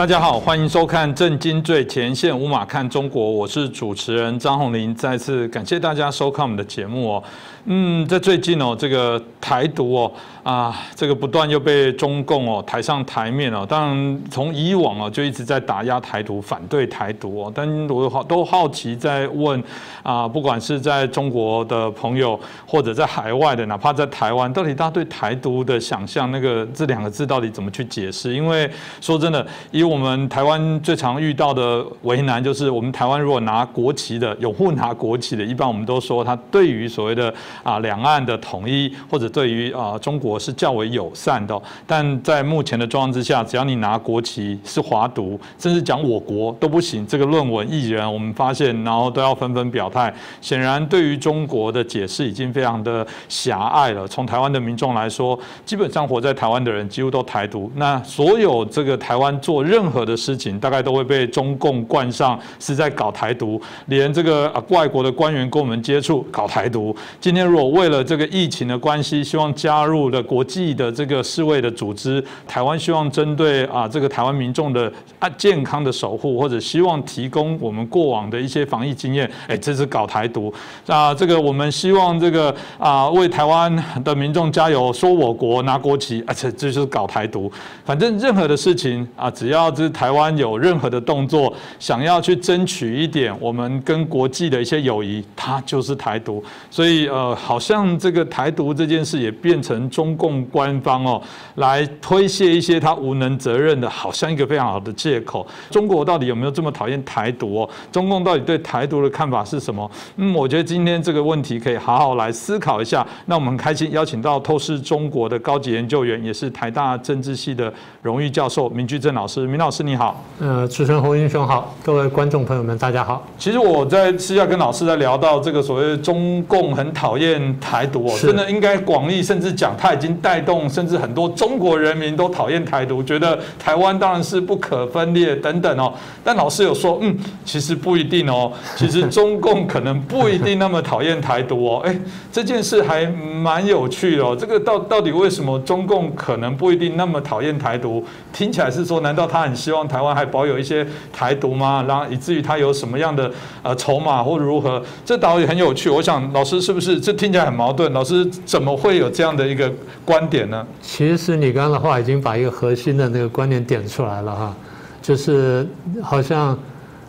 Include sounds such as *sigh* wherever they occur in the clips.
大家好，欢迎收看《震惊最前线》，无马看中国，我是主持人张宏林。再次感谢大家收看我们的节目哦。嗯，在最近哦，这个台独哦啊，这个不断又被中共哦抬上台面哦。当然，从以往哦就一直在打压台独，反对台独哦。但我好都好奇在问啊，不管是在中国的朋友，或者在海外的，哪怕在台湾，到底大家对台独的想象，那个这两个字到底怎么去解释？因为说真的，以我们台湾最常遇到的为难，就是我们台湾如果拿国旗的，有户拿国旗的，一般我们都说他对于所谓的。啊，两岸的统一或者对于啊中国是较为友善的，但在目前的状况之下，只要你拿国旗是华独，甚至讲我国都不行。这个论文艺人，我们发现，然后都要纷纷表态。显然，对于中国的解释已经非常的狭隘了。从台湾的民众来说，基本上活在台湾的人几乎都台独。那所有这个台湾做任任何的事情，大概都会被中共冠上是在搞台独。连这个啊外国的官员跟我们接触，搞台独。今天。如果为了这个疫情的关系，希望加入了国际的这个世卫的组织，台湾希望针对啊这个台湾民众的啊健康的守护，或者希望提供我们过往的一些防疫经验，哎，这是搞台独啊！这个我们希望这个啊为台湾的民众加油，说我国拿国旗，而且这就是搞台独。反正任何的事情啊，只要这台湾有任何的动作，想要去争取一点我们跟国际的一些友谊，它就是台独。所以呃。好像这个台独这件事也变成中共官方哦，来推卸一些他无能责任的，好像一个非常好的借口。中国到底有没有这么讨厌台独？哦？中共到底对台独的看法是什么？嗯，我觉得今天这个问题可以好好来思考一下。那我们开心邀请到透视中国的高级研究员，也是台大政治系的荣誉教授明居正老师。明老师你好。呃，主持人侯英雄好，各位观众朋友们大家好。其实我在私下跟老师在聊到这个所谓中共很讨厌。厌台独哦，真的应该广义，甚至讲他已经带动，甚至很多中国人民都讨厌台独，觉得台湾当然是不可分裂等等哦。但老师有说，嗯，其实不一定哦，其实中共可能不一定那么讨厌台独哦。*laughs* 哎，这件事还蛮有趣的哦。这个到到底为什么中共可能不一定那么讨厌台独？听起来是说，难道他很希望台湾还保有一些台独吗？然后以至于他有什么样的呃筹码或如何？这倒也很有趣。我想老师是不是？这听起来很矛盾，老师怎么会有这样的一个观点呢？其实你刚刚的话已经把一个核心的那个观点点出来了哈，就是好像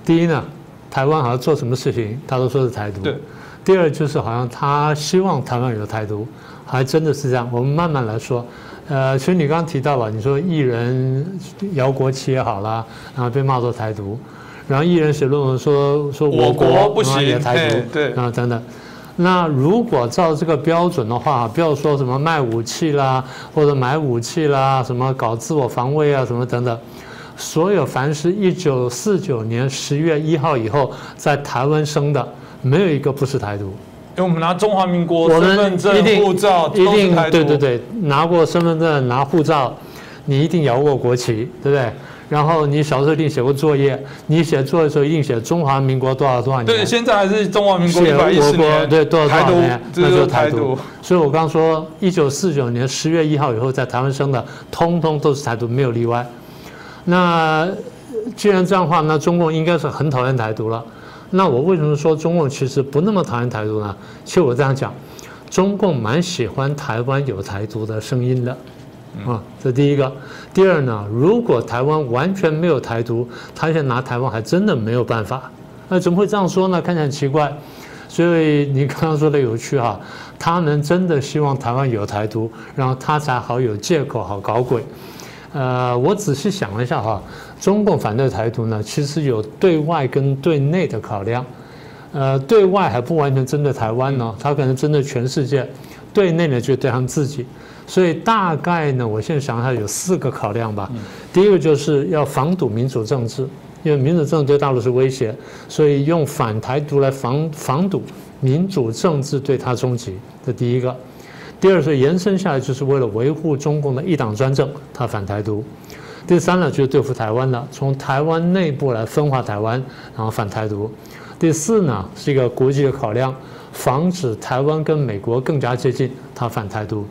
第一呢，台湾好像做什么事情他都说是台独；对，第二就是好像他希望台湾有台独，还真的是这样。我们慢慢来说，呃，其实你刚刚提到了，你说艺人摇国旗也好啦，然后被骂作台独，然后艺人写论文说说我国不行台独，对，啊，等等。那如果照这个标准的话，不要说什么卖武器啦，或者买武器啦，什么搞自我防卫啊，什么等等，所有凡是一九四九年十月一号以后在台湾生的，没有一个不是台独。因为我们拿中华民国身份证、护照，一定对对对，拿过身份证、拿护照，你一定摇过国旗，对不对？然后你小时候一定写过作业，你写作业的时候一定写中华民国多少多少年？对，现在还是中华民国一百一十年。对，多少多少年？那就是台独。所以我刚说，一九四九年十月一号以后在台湾生的，通通都是台独，没有例外。那既然这样的话，那中共应该是很讨厌台独了。那我为什么说中共其实不那么讨厌台独呢？其实我这样讲，中共蛮喜欢台湾有台独的声音的。啊，这第一个。第二呢，如果台湾完全没有台独，他现在拿台湾还真的没有办法。那怎么会这样说呢？看起来很奇怪。所以你刚刚说的有趣哈，他们真的希望台湾有台独，然后他才好有借口好搞鬼。呃，我仔细想了一下哈，中共反对台独呢，其实有对外跟对内的考量。呃，对外还不完全针对台湾呢，他可能针对全世界；对内呢，就对他们自己。所以大概呢，我现在想下有四个考量吧。第一个就是要防堵民主政治，因为民主政治对大陆是威胁，所以用反台独来防防堵民主政治对他冲击。这第一个。第二是延伸下来，就是为了维护中共的一党专政，他反台独。第三呢，就是对付台湾的，从台湾内部来分化台湾，然后反台独。第四呢，是一个国际的考量，防止台湾跟美国更加接近，他反台独。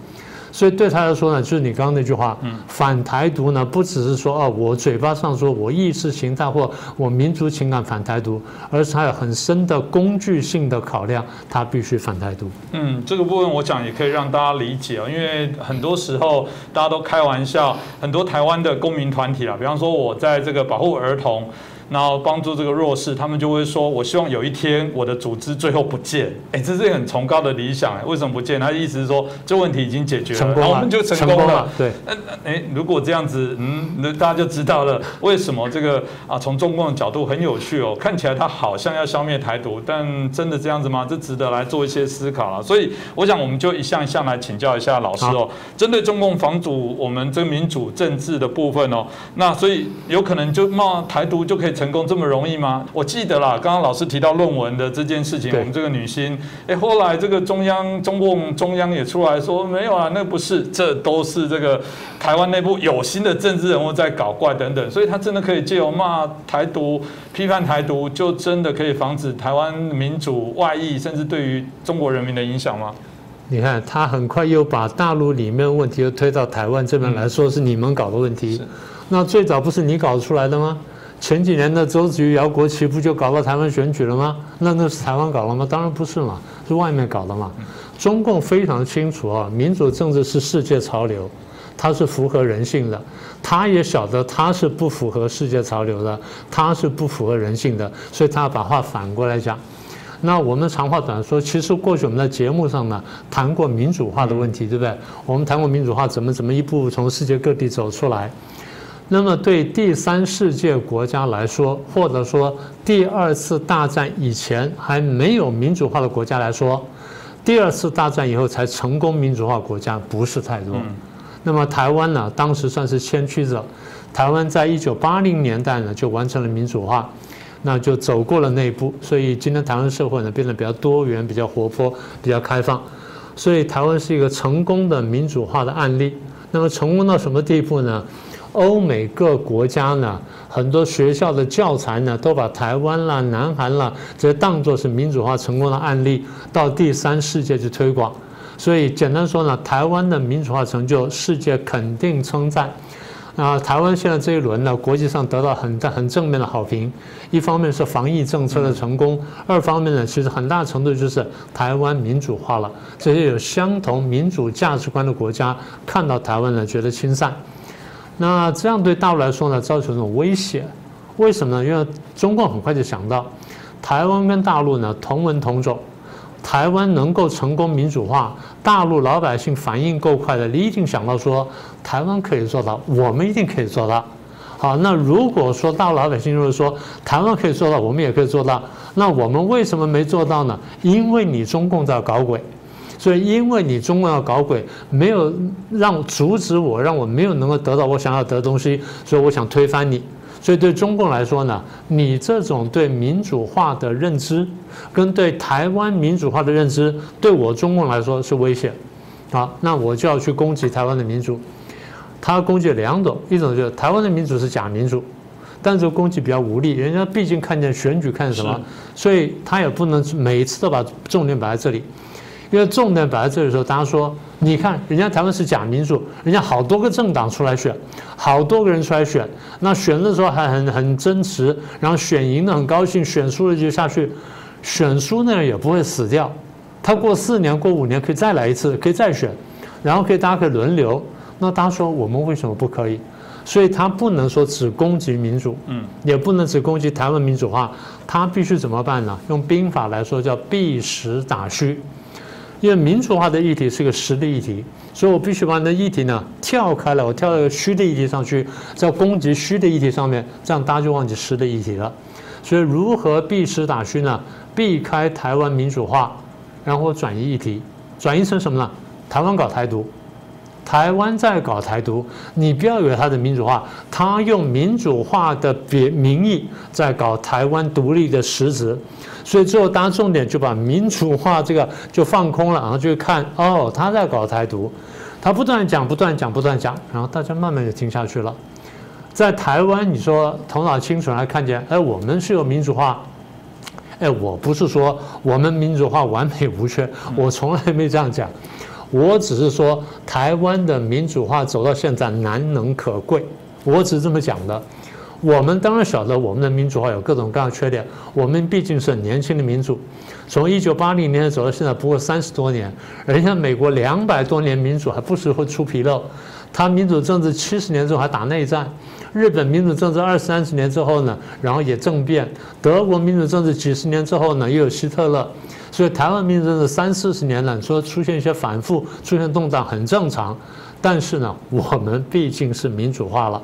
所以对他来说呢，就是你刚刚那句话，反台独呢，不只是说哦，我嘴巴上说我意识形态或我民族情感反台独，而是他有很深的工具性的考量，他必须反台独。嗯，这个部分我讲也可以让大家理解啊，因为很多时候大家都开玩笑，很多台湾的公民团体啊，比方说我在这个保护儿童。然后帮助这个弱势，他们就会说：“我希望有一天我的组织最后不见。”哎，这是很崇高的理想哎，为什么不见？他的意思是说这问题已经解决了，然后我们就成功了。对，那哎，如果这样子，嗯，那大家就知道了为什么这个啊，从中共的角度很有趣哦，看起来他好像要消灭台独，但真的这样子吗？这值得来做一些思考了。所以我想，我们就一项一项来请教一下老师哦，针对中共防阻我们这民主政治的部分哦，那所以有可能就冒台独就可以。成功这么容易吗？我记得啦，刚刚老师提到论文的这件事情，我们这个女星，哎，后来这个中央中共中央也出来说没有啊，那不是，这都是这个台湾内部有心的政治人物在搞怪等等，所以他真的可以借由骂台独、批判台独，就真的可以防止台湾民主外溢，甚至对于中国人民的影响吗？你看，他很快又把大陆里面问题又推到台湾这边来说是你们搞的问题，那最早不是你搞出来的吗？前几年的周子瑜摇国旗不就搞到台湾选举了吗？那那是台湾搞了吗？当然不是嘛，是外面搞的嘛。中共非常清楚啊，民主政治是世界潮流，它是符合人性的。他也晓得它是不符合世界潮流的，它是不符合人性的，所以他把话反过来讲。那我们长话短说，其实过去我们在节目上呢谈过民主化的问题，对不对？我们谈过民主化怎么怎么一步步从世界各地走出来。那么对第三世界国家来说，或者说第二次大战以前还没有民主化的国家来说，第二次大战以后才成功民主化国家不是太多。那么台湾呢，当时算是先驱者，台湾在一九八零年代呢就完成了民主化，那就走过了那一步。所以今天台湾社会呢变得比较多元、比较活泼、比较开放，所以台湾是一个成功的民主化的案例。那么成功到什么地步呢？欧美各国家呢，很多学校的教材呢，都把台湾啦、南韩啦，这些当作是民主化成功的案例，到第三世界去推广。所以简单说呢，台湾的民主化成就，世界肯定称赞。啊，台湾现在这一轮呢，国际上得到很大很正面的好评。一方面是防疫政策的成功，二方面呢，其实很大程度就是台湾民主化了。这些有相同民主价值观的国家看到台湾呢，觉得亲善。那这样对大陆来说呢，造成一种威胁。为什么呢？因为中共很快就想到，台湾跟大陆呢同文同种，台湾能够成功民主化，大陆老百姓反应够快的，你一定想到说，台湾可以做到，我们一定可以做到。好，那如果说大陆老百姓就是说，台湾可以做到，我们也可以做到，那我们为什么没做到呢？因为你中共在搞鬼。所以，因为你中共要搞鬼，没有让阻止我，让我没有能够得到我想要得的东西，所以我想推翻你。所以对中共来说呢，你这种对民主化的认知，跟对台湾民主化的认知，对我中共来说是危险。好，那我就要去攻击台湾的民主。他攻击两种，一种就是台湾的民主是假民主，但是攻击比较无力，人家毕竟看见选举看什么，所以他也不能每次都把重点摆在这里。因为重点摆在这里的时候，大家说，你看人家台湾是假民主，人家好多个政党出来选，好多个人出来选，那选的时候还很很真实，然后选赢了很高兴，选输了就下去，选输那人也不会死掉，他过四年过五年可以再来一次，可以再选，然后可以大家可以轮流。那大家说我们为什么不可以？所以他不能说只攻击民主，嗯，也不能只攻击台湾民主化，他必须怎么办呢？用兵法来说叫避实打虚。因为民主化的议题是个实的议题，所以我必须把那议题呢跳开了，我跳到虚的议题上去，在攻击虚的议题上面，这样大家就忘记实的议题了。所以如何避实打虚呢？避开台湾民主化，然后转移议题，转移成什么呢？台湾搞台独。台湾在搞台独，你不要以为他的民主化，他用民主化的别名义在搞台湾独立的实质，所以最后大家重点就把民主化这个就放空了，然后就看哦他在搞台独，他不断讲不断讲不断讲，然后大家慢慢就听下去了。在台湾，你说头脑清楚来看见，哎，我们是有民主化，哎，我不是说我们民主化完美无缺，我从来没这样讲。我只是说台湾的民主化走到现在难能可贵，我只是这么讲的。我们当然晓得我们的民主化有各种各样的缺点，我们毕竟是年轻的民主，从一九八零年走到现在不过三十多年，人家美国两百多年民主还不时会出纰漏，他民主政治七十年之后还打内战，日本民主政治二三十年之后呢，然后也政变，德国民主政治几十年之后呢又有希特勒，所以台湾民主政治三四十年了，说出现一些反复、出现动荡很正常，但是呢，我们毕竟是民主化了。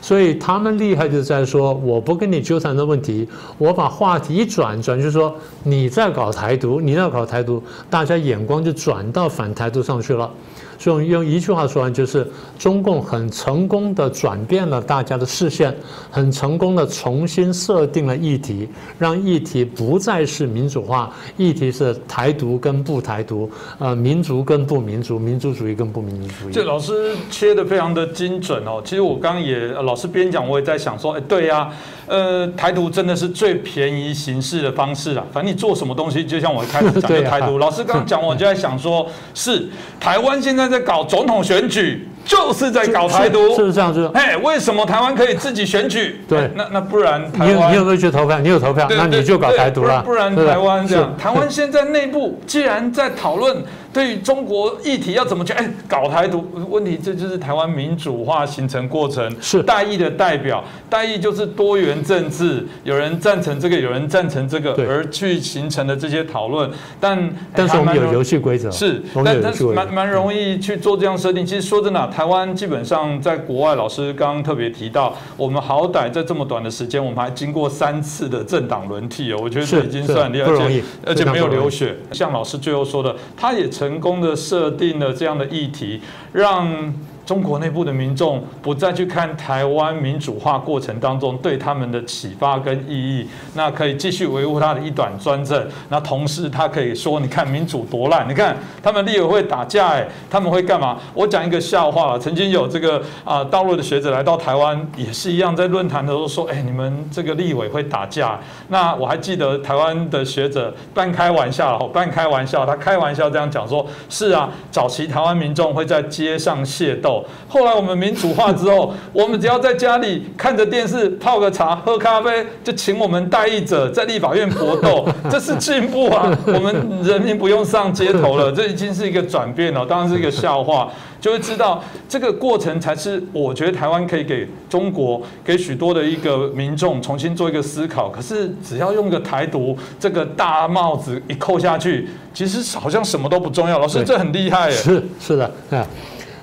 所以他们厉害就在说，我不跟你纠缠的问题，我把话题一转转，就是说你在搞台独，你在搞台独，大家眼光就转到反台独上去了。所以用一句话说完，就是中共很成功的转变了大家的视线，很成功的重新设定了议题，让议题不再是民主化，议题是台独跟不台独，呃，民族跟不民族，民族主义跟不民族主义。这老师切的非常的精准哦。其实我刚也师边讲，我也在想说，哎，对呀，呃，台独真的是最便宜行事的方式啊。反正你做什么东西，就像我一开始讲的 *laughs* 台独，老师刚刚讲，我就在想说，是台湾现在。在搞总统选举，就是在搞台独，是这样子。哎，为什么台湾可以自己选举？对，那那不然，你有你有没有去投票？你有投票，那你就搞台独了。不然台湾这样，台湾现在内部既然在讨论。对于中国议题要怎么去？哎，搞台独问题，这就是台湾民主化形成过程。是代议的代表，代议就是多元政治，有人赞成这个，有人赞成这个，而去形成的这些讨论。但但是我们有游戏规则，是，但但是蛮蛮容易去做这样设定。其实说真的，台湾基本上在国外，老师刚刚特别提到，我们好歹在这么短的时间，我们还经过三次的政党轮替哦，我觉得这已经算厉害，而且而且没有流血。像老师最后说的，他也。成功的设定了这样的议题，让。中国内部的民众不再去看台湾民主化过程当中对他们的启发跟意义，那可以继续维护他的一党专政。那同时他可以说：“你看民主多烂，你看他们立委会打架，哎，他们会干嘛？”我讲一个笑话了。曾经有这个啊，大陆的学者来到台湾，也是一样，在论坛的时候说：“哎，你们这个立委会打架。”那我还记得台湾的学者半开玩笑，半开玩笑，他开玩笑这样讲说：“是啊，早期台湾民众会在街上械斗。”后来我们民主化之后，我们只要在家里看着电视，泡个茶，喝咖啡，就请我们代议者在立法院搏斗，*laughs* 这是进步啊！我们人民不用上街头了，这已经是一个转变了。当然是一个笑话，就会知道这个过程才是我觉得台湾可以给中国、给许多的一个民众重新做一个思考。可是只要用个台独这个大帽子一扣下去，其实好像什么都不重要。老师，这很厉害耶！是是的，啊。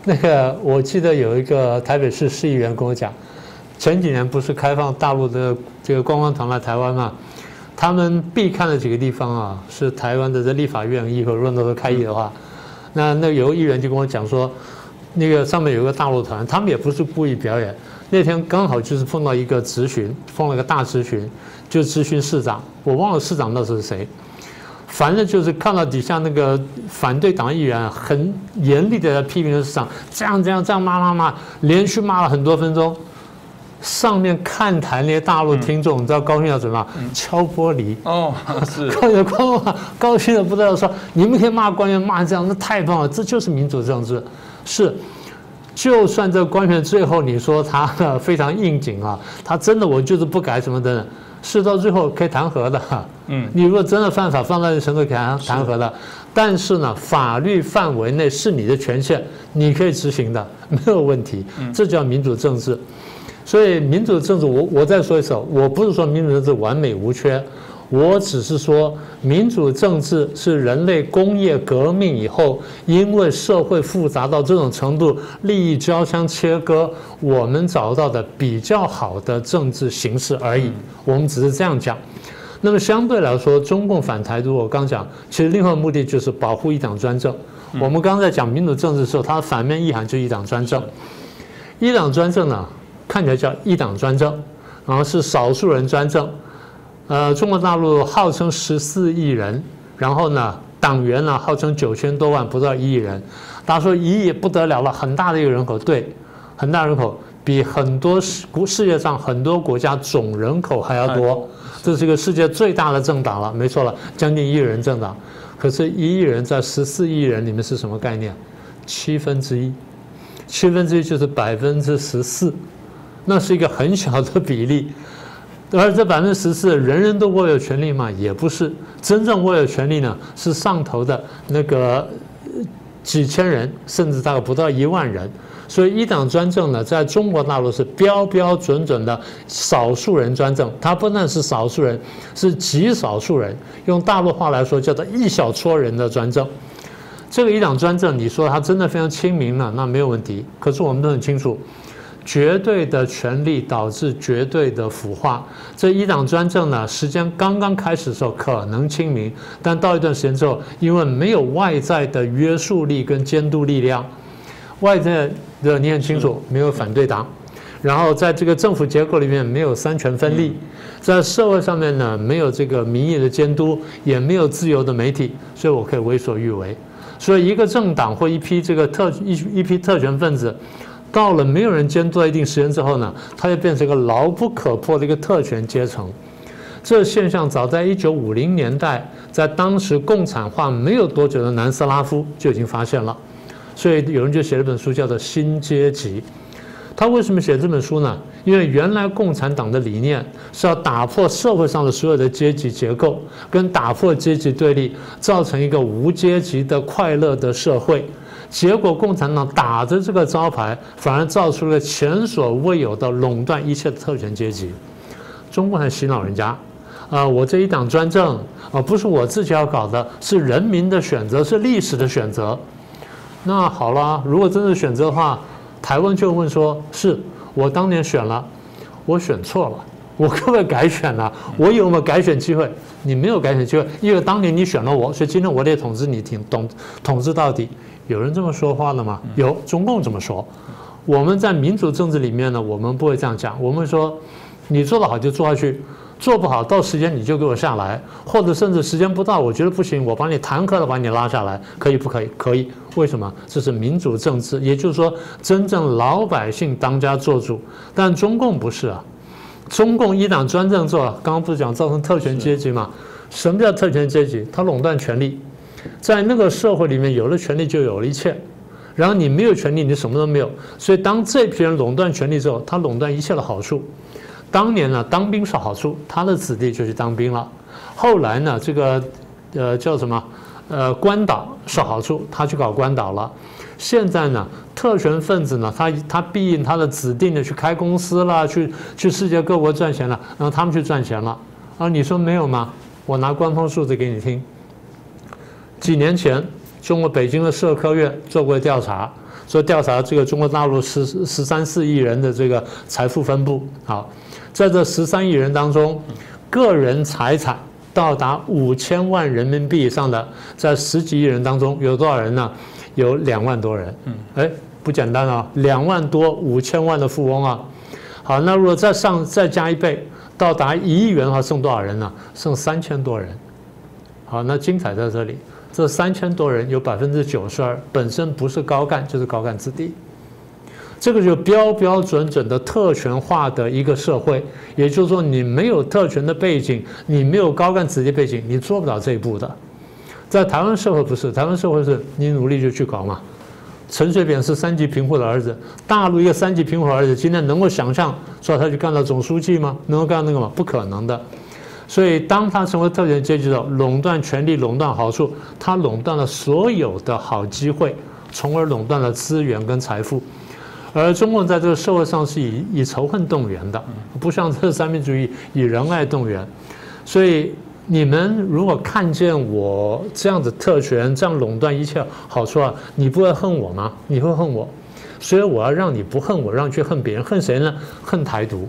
那个我记得有一个台北市市议员跟我讲，前几年不是开放大陆的这个观光团来台湾嘛，他们必看的几个地方啊，是台湾的这立法院，以后如果能够开议的话，那那有个议员就跟我讲说，那个上面有个大陆团，他们也不是故意表演，那天刚好就是碰到一个咨询，碰了个大咨询，就咨询市长，我忘了市长那是谁。反正就是看到底下那个反对党议员很严厉的在批评市长，这样这样这样骂骂骂，连续骂了很多分钟。上面看台那些大陆听众，你知道高兴要怎么样？敲玻璃哦，*laughs* 是高兴的高兴的不知道说，你们可以骂官员骂这样，那太棒了，这就是民主政治。是，就算这官员最后你说他非常应景啊，他真的我就是不改什么的。是到最后可以弹劾的，嗯，*laughs* 你如果真的犯法，放到那程度可以弹弹劾的。但是呢，法律范围内是你的权限，你可以执行的，没有问题。这叫民主政治。所以民主政治，我我再说一次，我不是说民主政治完美无缺。我只是说，民主政治是人类工业革命以后，因为社会复杂到这种程度，利益交相切割，我们找到的比较好的政治形式而已。我们只是这样讲。那么相对来说，中共反台独，我刚讲，其实另外目的就是保护一党专政。我们刚才讲民主政治的时候，它的反面意涵就一党专政。一党专政呢，看起来叫一党专政，然后是少数人专政。呃，中国大陆号称十四亿人，然后呢，党员呢号称九千多万，不到一亿人。大家说一亿不得了了，很大的一个人口，对，很大人口，比很多世世界上很多国家总人口还要多。这是一个世界最大的政党了，没错了，将近一亿人政党。可是一亿人在十四亿人里面是什么概念？七分之一，七分之一就是百分之十四，那是一个很小的比例。而这百分之十四，人人都握有权利吗？也不是，真正握有权利呢，是上头的那个几千人，甚至大概不到一万人。所以一党专政呢，在中国大陆是标标准准的少数人专政，它不但是少数人，是极少数人。用大陆话来说，叫做一小撮人的专政。这个一党专政，你说它真的非常亲民呢，那没有问题。可是我们都很清楚。绝对的权力导致绝对的腐化。这一党专政呢，时间刚刚开始的时候可能清明，但到一段时间之后，因为没有外在的约束力跟监督力量，外在的你很清楚，没有反对党，然后在这个政府结构里面没有三权分立，在社会上面呢没有这个民意的监督，也没有自由的媒体，所以我可以为所欲为。所以一个政党或一批这个特一一批特权分子。到了没有人监督一定时间之后呢，它就变成一个牢不可破的一个特权阶层。这现象早在一九五零年代，在当时共产化没有多久的南斯拉夫就已经发现了。所以有人就写了本书，叫做《新阶级》。他为什么写这本书呢？因为原来共产党的理念是要打破社会上的所有的阶级结构，跟打破阶级对立，造成一个无阶级的快乐的社会。结果，共产党打着这个招牌，反而造出了前所未有的垄断一切的特权阶级。中共还洗脑人家，啊，我这一党专政啊，不是我自己要搞的，是人民的选择，是历史的选择。那好了，如果真是选择的话，台湾就问说：是我当年选了，我选错了，我可不可以改选呢？我有没有改选机会？你没有改选机会，因为当年你选了我，所以今天我得统治你，挺统统治到底。有人这么说话了吗？有，中共这么说。我们在民主政治里面呢，我们不会这样讲。我们说，你做得好就做下去，做不好到时间你就给我下来，或者甚至时间不到，我觉得不行，我把你弹劾了，把你拉下来，可以不可以？可以。为什么？这是民主政治，也就是说，真正老百姓当家做主。但中共不是啊，中共一党专政做，刚刚不是讲造成特权阶级吗？什么叫特权阶级？他垄断权力。在那个社会里面，有了权利就有了一切，然后你没有权利，你什么都没有。所以当这批人垄断权利之后，他垄断一切的好处。当年呢，当兵是好处，他的子弟就去当兵了。后来呢，这个呃叫什么呃关岛是好处，他去搞关岛了。现在呢，特权分子呢，他他必应他的指定的去开公司了，去去世界各国赚钱了，然后他们去赚钱了。啊，你说没有吗？我拿官方数字给你听。几年前，中国北京的社科院做过调查，说调查这个中国大陆十十三四亿人的这个财富分布。好，在这十三亿人当中，个人财产到达五千万人民币以上的，在十几亿人当中有多少人呢？有两万多人。嗯，哎，不简单啊，两万多五千万的富翁啊。好，那如果再上再加一倍，到达一亿元的话，剩多少人呢？剩三千多人。好，那精彩在这里。这三千多人有百分之九十二本身不是高干就是高干子弟，这个就标标准准的特权化的一个社会。也就是说，你没有特权的背景，你没有高干子弟背景，你做不了这一步的。在台湾社会不是，台湾社会是你努力就去搞嘛。陈水扁是三级贫户的儿子，大陆一个三级贫户儿子，今天能够想象说他去干到总书记吗？能够干那个吗？不可能的。所以，当他成为特权阶级的垄断权力、垄断好处，他垄断了所有的好机会，从而垄断了资源跟财富。而中共在这个社会上是以以仇恨动员的，不像这三民主义以仁爱动员。所以，你们如果看见我这样子特权、这样垄断一切好处啊，你不会恨我吗？你会恨我。所以，我要让你不恨我，让你去恨别人，恨谁呢？恨台独。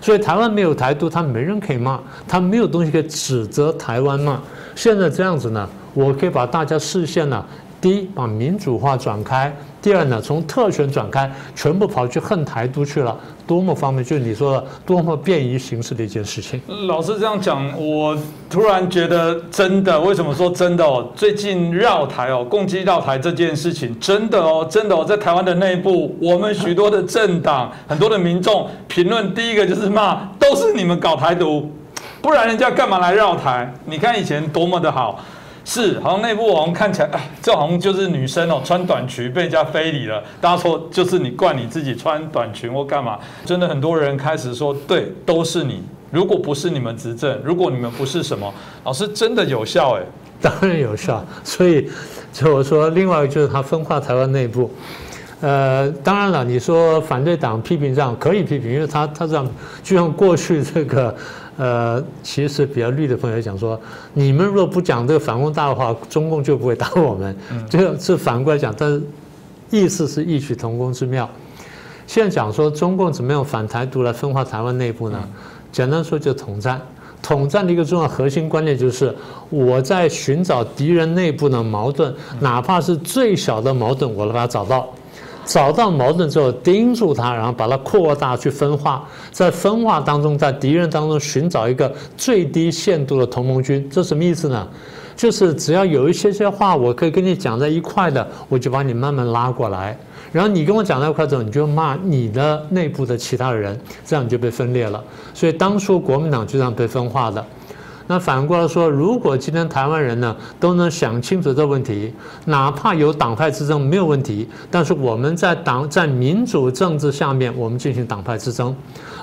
所以台湾没有台独，他没人可以骂，他没有东西可以指责台湾骂。现在这样子呢，我可以把大家视线呢，第一把民主化转开。第二呢，从特权转开，全部跑去恨台独去了，多么方便！就是你说的，多么便于行事的一件事情。老师这样讲，我突然觉得真的。为什么说真的哦？最近绕台哦，攻击绕台这件事情，真的哦，真的哦，在台湾的内部，我们许多的政党、很多的民众评论，第一个就是骂，都是你们搞台独，不然人家干嘛来绕台？你看以前多么的好。是，好像内部网看起来，哎，这好像就是女生哦，穿短裙被人家非礼了。大家说就是你怪你自己穿短裙或干嘛？真的很多人开始说，对，都是你。如果不是你们执政，如果你们不是什么，老师真的有效哎，当然有效。所以就我说，另外一个就是他分化台湾内部。呃，当然了，你说反对党批评这样可以批评，因为他他这样就像过去这个。呃，其实比较绿的朋友讲说，你们若不讲这个反攻大的话，中共就不会打我们。这个是反过来讲，但是意思是异曲同工之妙。现在讲说中共怎么样反台独来分化台湾内部呢？简单说就统战。统战的一个重要核心观念就是我在寻找敌人内部的矛盾，哪怕是最小的矛盾，我把它找到。找到矛盾之后，盯住它，然后把它扩大去分化，在分化当中，在敌人当中寻找一个最低限度的同盟军，这什么意思呢？就是只要有一些些话我可以跟你讲在一块的，我就把你慢慢拉过来，然后你跟我讲在一块之后，你就骂你的内部的其他人，这样你就被分裂了。所以当初国民党就这样被分化的。那反过来说，如果今天台湾人呢都能想清楚这个问题，哪怕有党派之争没有问题，但是我们在党在民主政治下面，我们进行党派之争，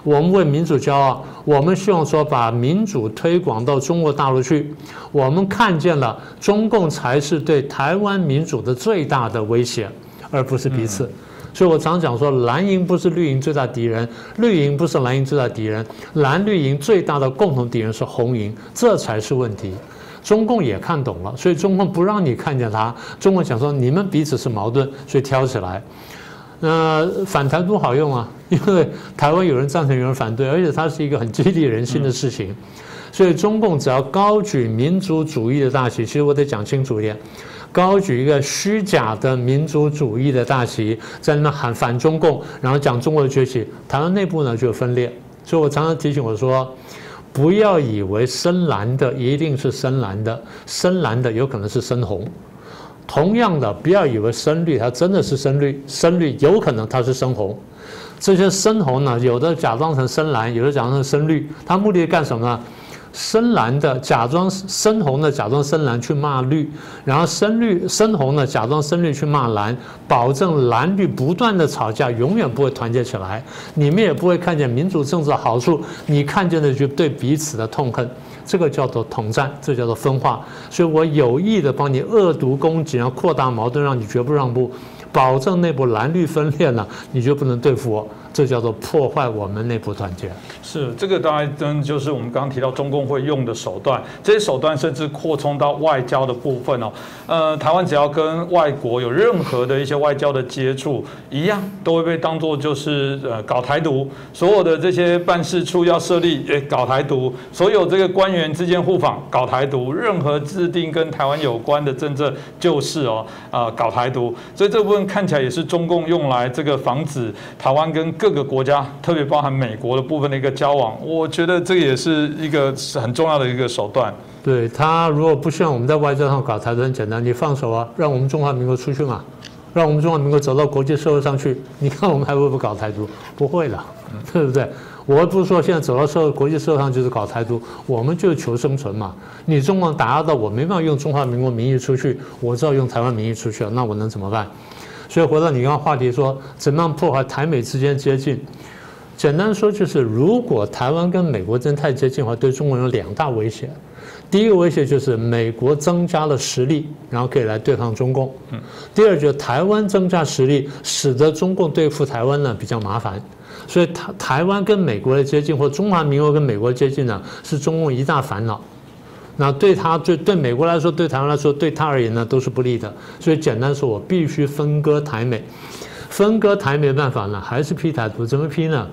我们为民主骄傲，我们希望说把民主推广到中国大陆去，我们看见了中共才是对台湾民主的最大的威胁，而不是彼此。所以我常讲说，蓝营不是绿营最大敌人，绿营不是蓝营最大敌人，蓝绿营最大的共同敌人是红营，这才是问题。中共也看懂了，所以中共不让你看见他。中共想说你们彼此是矛盾，所以挑起来。那反台独好用啊，因为台湾有人赞成，有人反对，而且它是一个很激励人心的事情。所以中共只要高举民族主义的大旗，其实我得讲清楚一点。高举一个虚假的民族主义的大旗，在那喊反中共，然后讲中国的崛起，台湾内部呢就分裂。所以我常常提醒我说，不要以为深蓝的一定是深蓝的，深蓝的有可能是深红。同样的，不要以为深绿它真的是深绿，深绿有可能它是深红。这些深红呢，有的假装成深蓝，有的假装成深绿，它目的干什么呢？深蓝的假装深红的假装深蓝去骂绿，然后深绿深红的假装深绿去骂蓝，保证蓝绿不断的吵架，永远不会团结起来。你们也不会看见民主政治的好处，你看见的就对彼此的痛恨，这个叫做统战，这叫做分化。所以我有意的帮你恶毒攻击，然后扩大矛盾，让你绝不让步，保证内部蓝绿分裂了，你就不能对付我。这叫做破坏我们内部团结。是这个，当然真就是我们刚刚提到中共会用的手段。这些手段甚至扩充到外交的部分哦。呃，台湾只要跟外国有任何的一些外交的接触，一样都会被当作就是呃搞台独。所有的这些办事处要设立，诶搞台独；所有这个官员之间互访，搞台独；任何制定跟台湾有关的政策，就是哦啊搞台独。所以这部分看起来也是中共用来这个防止台湾跟。各个国家，特别包含美国的部分的一个交往，我觉得这也是一个很重要的一个手段。对他，如果不希望我们在外交上搞台独，很简单，你放手啊，让我们中华民国出去嘛，让我们中华民国走到国际社会上去，你看我们还会不会搞台独？不会了，对不对？我不是说现在走到社会国际社会上就是搞台独，我们就求生存嘛。你中共打压到我，没办法用中华民国名义出去，我只好用台湾名义出去了，那我能怎么办？所以回到你刚刚话题说，怎么样破坏台美之间接近？简单说就是，如果台湾跟美国真太接近的话，对中国有两大威胁。第一个威胁就是美国增加了实力，然后可以来对抗中共。第二就是台湾增加实力，使得中共对付台湾呢比较麻烦。所以台台湾跟美国的接近，或中华民国跟美国接近呢，是中共一大烦恼。那对他对对美国来说，对台湾来说，对他而言呢，都是不利的。所以简单说，我必须分割台美。分割台美的办法呢，还是批台独？怎么批呢？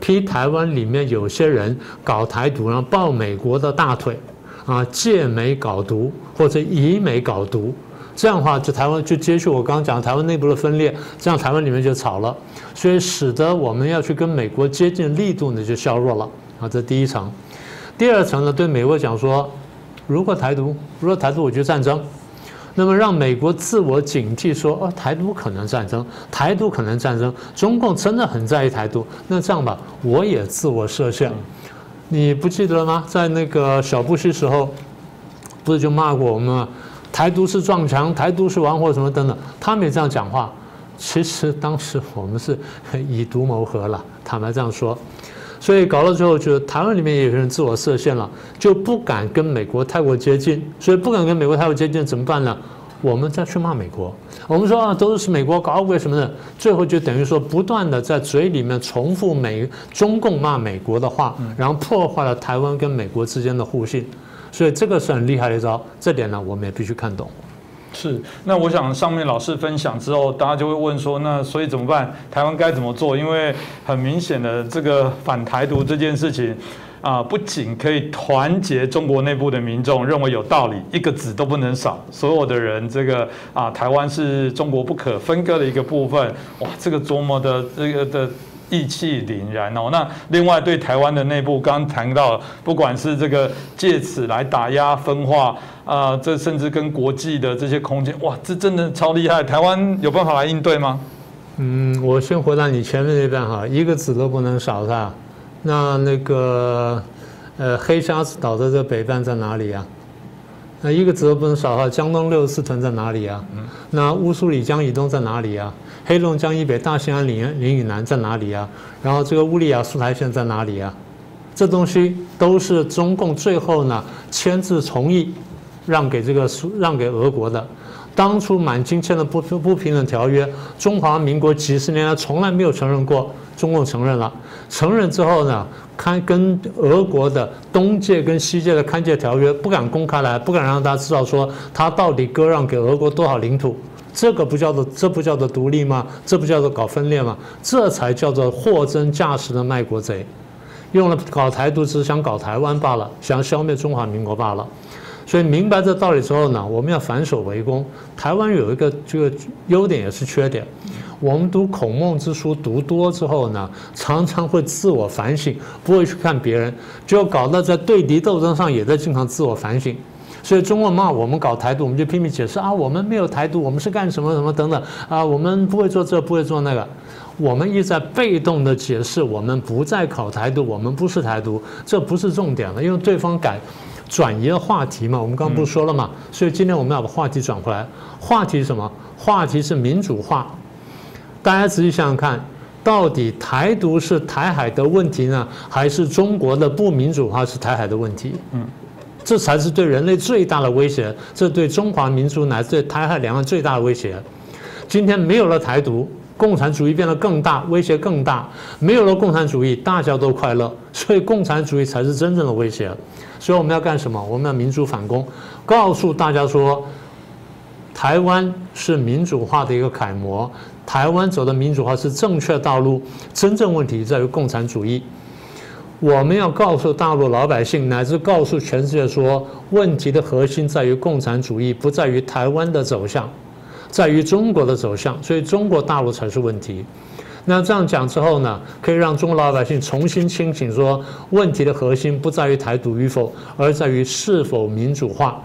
批台湾里面有些人搞台独，然后抱美国的大腿，啊，借美搞独或者以美搞独，这样的话，就台湾就接续我刚刚讲台湾内部的分裂，这样台湾里面就吵了，所以使得我们要去跟美国接近力度呢就削弱了。啊，这第一层。第二层呢，对美国讲说。如果台独，如果台独，我就战争。那么让美国自我警惕，说哦，台独可能战争，台独可能战争。中共真的很在意台独，那这样吧，我也自我设限。你不记得了吗？在那个小布希时候，不是就骂过我们吗？台独是撞墙，台独是玩火什么等等，他们也这样讲话。其实当时我们是以毒谋和了，坦白这样说。所以搞到最后，就台湾里面也有人自我设限了，就不敢跟美国太过接近。所以不敢跟美国太过接近，怎么办呢？我们再去骂美国。我们说啊，都是美国搞鬼什么的，最后就等于说不断的在嘴里面重复美中共骂美国的话，然后破坏了台湾跟美国之间的互信。所以这个是很厉害的一招，这点呢我们也必须看懂。是，那我想上面老师分享之后，大家就会问说，那所以怎么办？台湾该怎么做？因为很明显的这个反台独这件事情。啊，不仅可以团结中国内部的民众，认为有道理，一个子都不能少，所有的人，这个啊，台湾是中国不可分割的一个部分，哇，这个多么的这个的意气凛然哦。那另外对台湾的内部，刚谈到，不管是这个借此来打压分化啊，这甚至跟国际的这些空间，哇，这真的超厉害。台湾有办法来应对吗？嗯，我先回答你前面那段哈，一个子都不能少，是吧？那那个，呃，黑沙子岛的这北半在哪里啊？那一个子都不能少哈。江东六十四屯在哪里啊？那乌苏里江以东在哪里啊？黑龙江以北大兴安岭岭以南在哪里啊？然后这个乌里雅苏台县在哪里啊？这东西都是中共最后呢签字同意让给这个让给俄国的。当初满清签的不不平等条约，中华民国几十年来从来没有承认过。中共承认了，承认之后呢，看跟俄国的东界跟西界的勘界条约不敢公开来，不敢让大家知道说他到底割让给俄国多少领土，这个不叫做这不叫做独立吗？这不叫做搞分裂吗？这才叫做货真价实的卖国贼，用了搞台独只是想搞台湾罢了，想消灭中华民国罢了。所以明白这道理之后呢，我们要反手为攻。台湾有一个这个优点也是缺点。我们读孔孟之书读多之后呢，常常会自我反省，不会去看别人，就搞到在对敌斗争上也在经常自我反省。所以中国骂我们搞台独，我们就拼命解释啊，我们没有台独，我们是干什么什么等等啊，我们不会做这，不会做那个。我们一直在被动的解释，我们不再搞台独，我们不是台独，这不是重点了，因为对方改转移了话题嘛。我们刚刚不是说了嘛？所以今天我们要把话题转回来，话题是什么？话题是民主化。大家仔细想想看，到底台独是台海的问题呢，还是中国的不民主化是台海的问题？嗯，这才是对人类最大的威胁，这对中华民族乃至对台海两岸最大的威胁。今天没有了台独，共产主义变得更大，威胁更大；没有了共产主义，大家都快乐，所以共产主义才是真正的威胁。所以我们要干什么？我们要民主反攻，告诉大家说，台湾是民主化的一个楷模。台湾走的民主化是正确道路，真正问题在于共产主义。我们要告诉大陆老百姓，乃至告诉全世界说，问题的核心在于共产主义，不在于台湾的走向，在于中国的走向。所以中国大陆才是问题。那这样讲之后呢，可以让中国老百姓重新清醒，说问题的核心不在于台独与否，而在于是否民主化，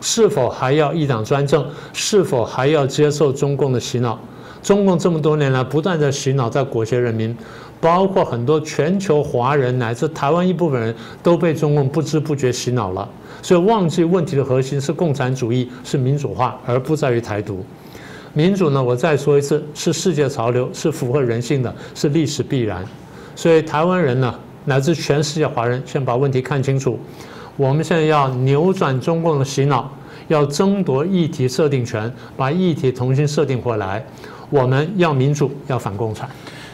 是否还要一党专政，是否还要接受中共的洗脑。中共这么多年来不断在洗脑，在裹挟人民，包括很多全球华人乃至台湾一部分人都被中共不知不觉洗脑了，所以忘记问题的核心是共产主义，是民主化，而不在于台独。民主呢，我再说一次，是世界潮流，是符合人性的，是历史必然。所以台湾人呢，乃至全世界华人，先把问题看清楚。我们现在要扭转中共的洗脑，要争夺议题设定权，把议题重新设定回来。我们要民主，要反共产。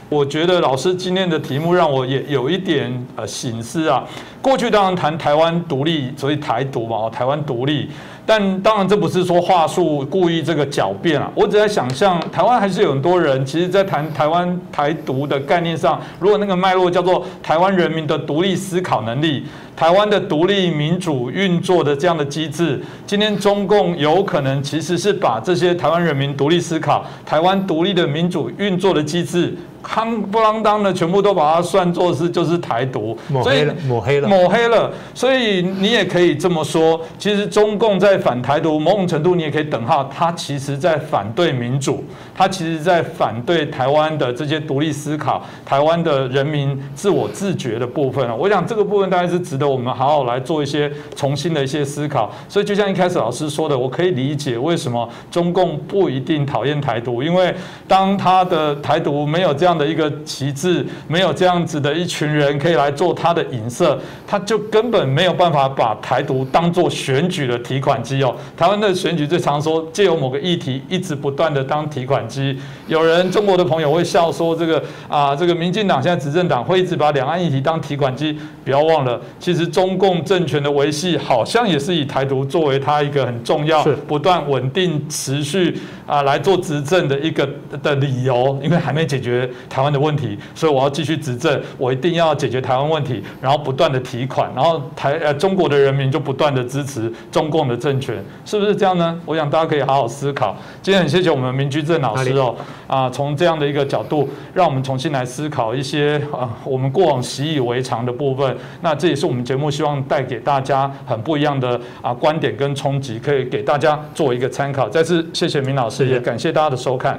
我觉得老师今天的题目让我也有一点呃醒思啊。过去当然谈台湾独立，所以台独嘛，台湾独立。但当然这不是说话术故意这个狡辩啊。我只在想象，台湾还是有很多人，其实在谈台湾台独的概念上，如果那个脉络叫做台湾人民的独立思考能力。台湾的独立民主运作的这样的机制，今天中共有可能其实是把这些台湾人民独立思考、台湾独立的民主运作的机制夯不啷当的全部都把它算作是就是台独，抹黑了，抹黑了，抹黑了。所以你也可以这么说，其实中共在反台独，某种程度你也可以等号，它其实在反对民主，他其实在反对台湾的这些独立思考，台湾的人民自我自觉的部分啊。我想这个部分大概是值得我们好好来做一些重新的一些思考。所以就像一开始老师说的，我可以理解为什么中共不一定讨厌台独，因为当他的台独没有这样的一个旗帜，没有这样子的一群人可以来做他的影射，他就根本没有办法把台独当做选举的提款机哦。台湾的选举最常说借由某个议题一直不断的当提款机，有人中国的朋友会笑说这个啊，这个民进党现在执政党会一直把两岸议题当提款机，不要忘了，其实中共政权的维系好像也是以台独作为它一个很重要、不断稳定持续啊来做执政的一个的理由，因为还没解决台湾的问题，所以我要继续执政，我一定要解决台湾问题，然后不断的提款，然后台呃中国的人民就不断的支持中共的政权，是不是这样呢？我想大家可以好好思考。今天很谢谢我们民居正老师哦，啊，从这样的一个角度，让我们重新来思考一些啊我们过往习以为常的部分。那这也是我们节目希望带给大家很不一样的啊观点跟冲击，可以给大家做一个参考。再次谢谢明老师，也感谢大家的收看。